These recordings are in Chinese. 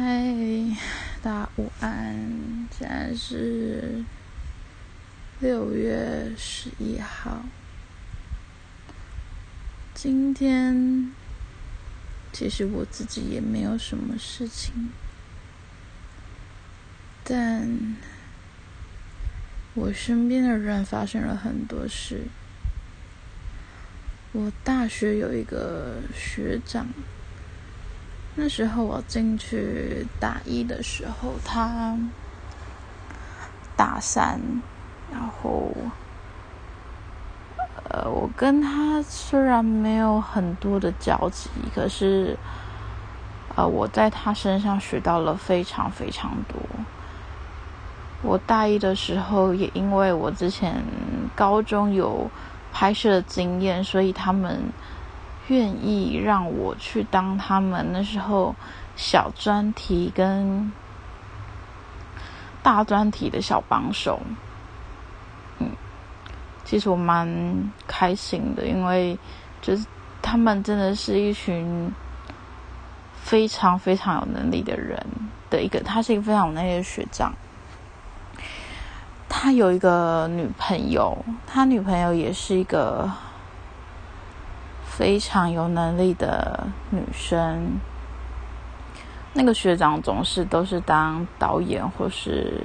嗨，大家午安！现在是六月十一号。今天其实我自己也没有什么事情，但我身边的人发生了很多事。我大学有一个学长。那时候我进去大一的时候，他大三，然后，呃，我跟他虽然没有很多的交集，可是，呃，我在他身上学到了非常非常多。我大一的时候，也因为我之前高中有拍摄经验，所以他们。愿意让我去当他们那时候小专题跟大专题的小帮手，嗯，其实我蛮开心的，因为就是他们真的是一群非常非常有能力的人的一个，他是一个非常有能力的学长，他有一个女朋友，他女朋友也是一个。非常有能力的女生，那个学长总是都是当导演或是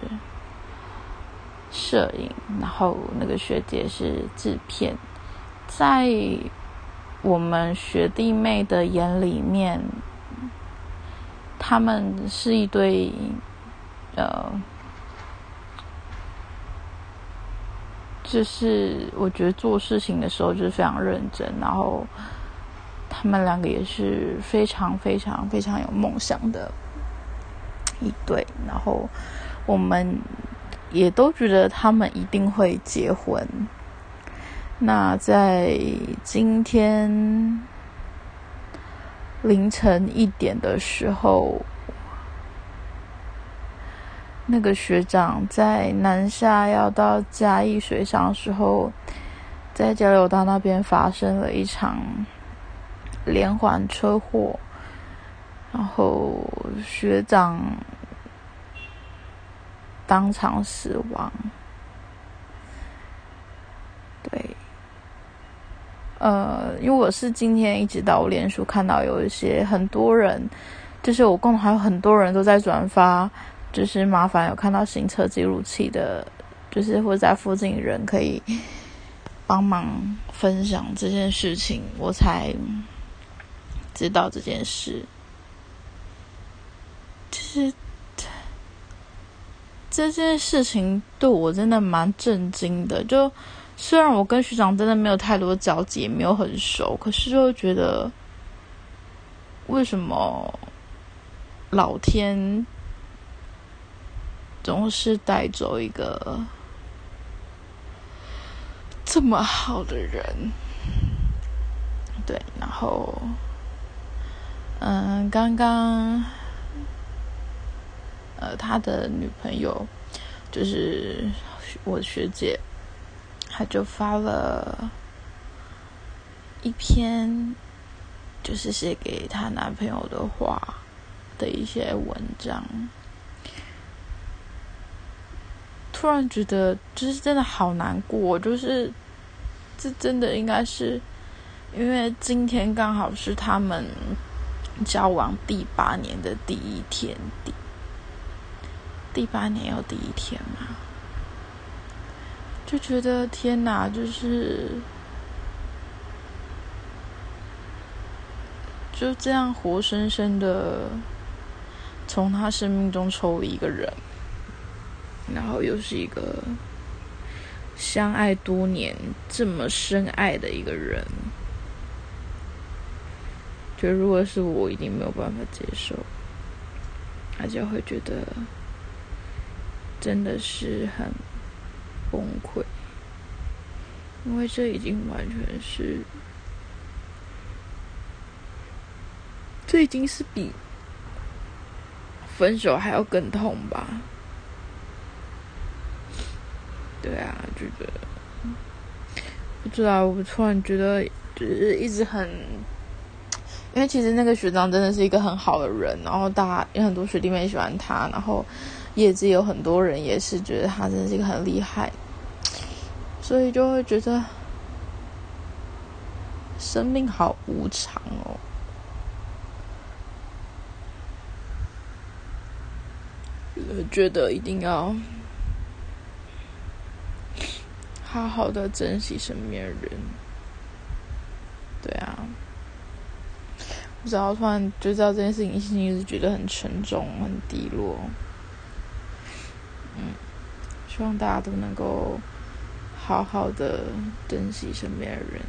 摄影，然后那个学姐是制片，在我们学弟妹的眼里面，他们是一对呃。就是我觉得做事情的时候就是非常认真，然后他们两个也是非常非常非常有梦想的一对，然后我们也都觉得他们一定会结婚。那在今天凌晨一点的时候。那个学长在南下要到嘉义水上的时候，在交流道那边发生了一场连环车祸，然后学长当场死亡。对，呃，因为我是今天一直到脸书看到有一些很多人，就是我共同还有很多人都在转发。就是麻烦有看到行车记录器的，就是或在附近人可以 帮忙分享这件事情，我才知道这件事。其实这件事情对我真的蛮震惊的。就虽然我跟学长真的没有太多交集，也没有很熟，可是就觉得为什么老天？总是带走一个这么好的人，对，然后，嗯，刚刚，呃，他的女朋友就是我学姐，她就发了一篇，就是写给她男朋友的话的一些文章。突然觉得，就是真的好难过。就是，这真的应该是，因为今天刚好是他们交往第八年的第一天，第第八年有第一天嘛？就觉得天哪，就是就这样活生生的从他生命中抽离一个人。然后又是一个相爱多年、这么深爱的一个人，就如果是我，一定没有办法接受，而且会觉得真的是很崩溃，因为这已经完全是，这已经是比分手还要更痛吧。对啊，就觉得不知道，我突然觉得就是一直很因为其实那个学长真的是一个很好的人，然后大家有很多学弟妹喜欢他，然后业界有很多人也是觉得他真的是一个很厉害，所以就会觉得生命好无常哦。觉得一定要好好的珍惜身边人，对啊。我知道突然就知道这件事情，心情一直觉得很沉重、很低落。嗯，希望大家都能够好好的珍惜身边的人。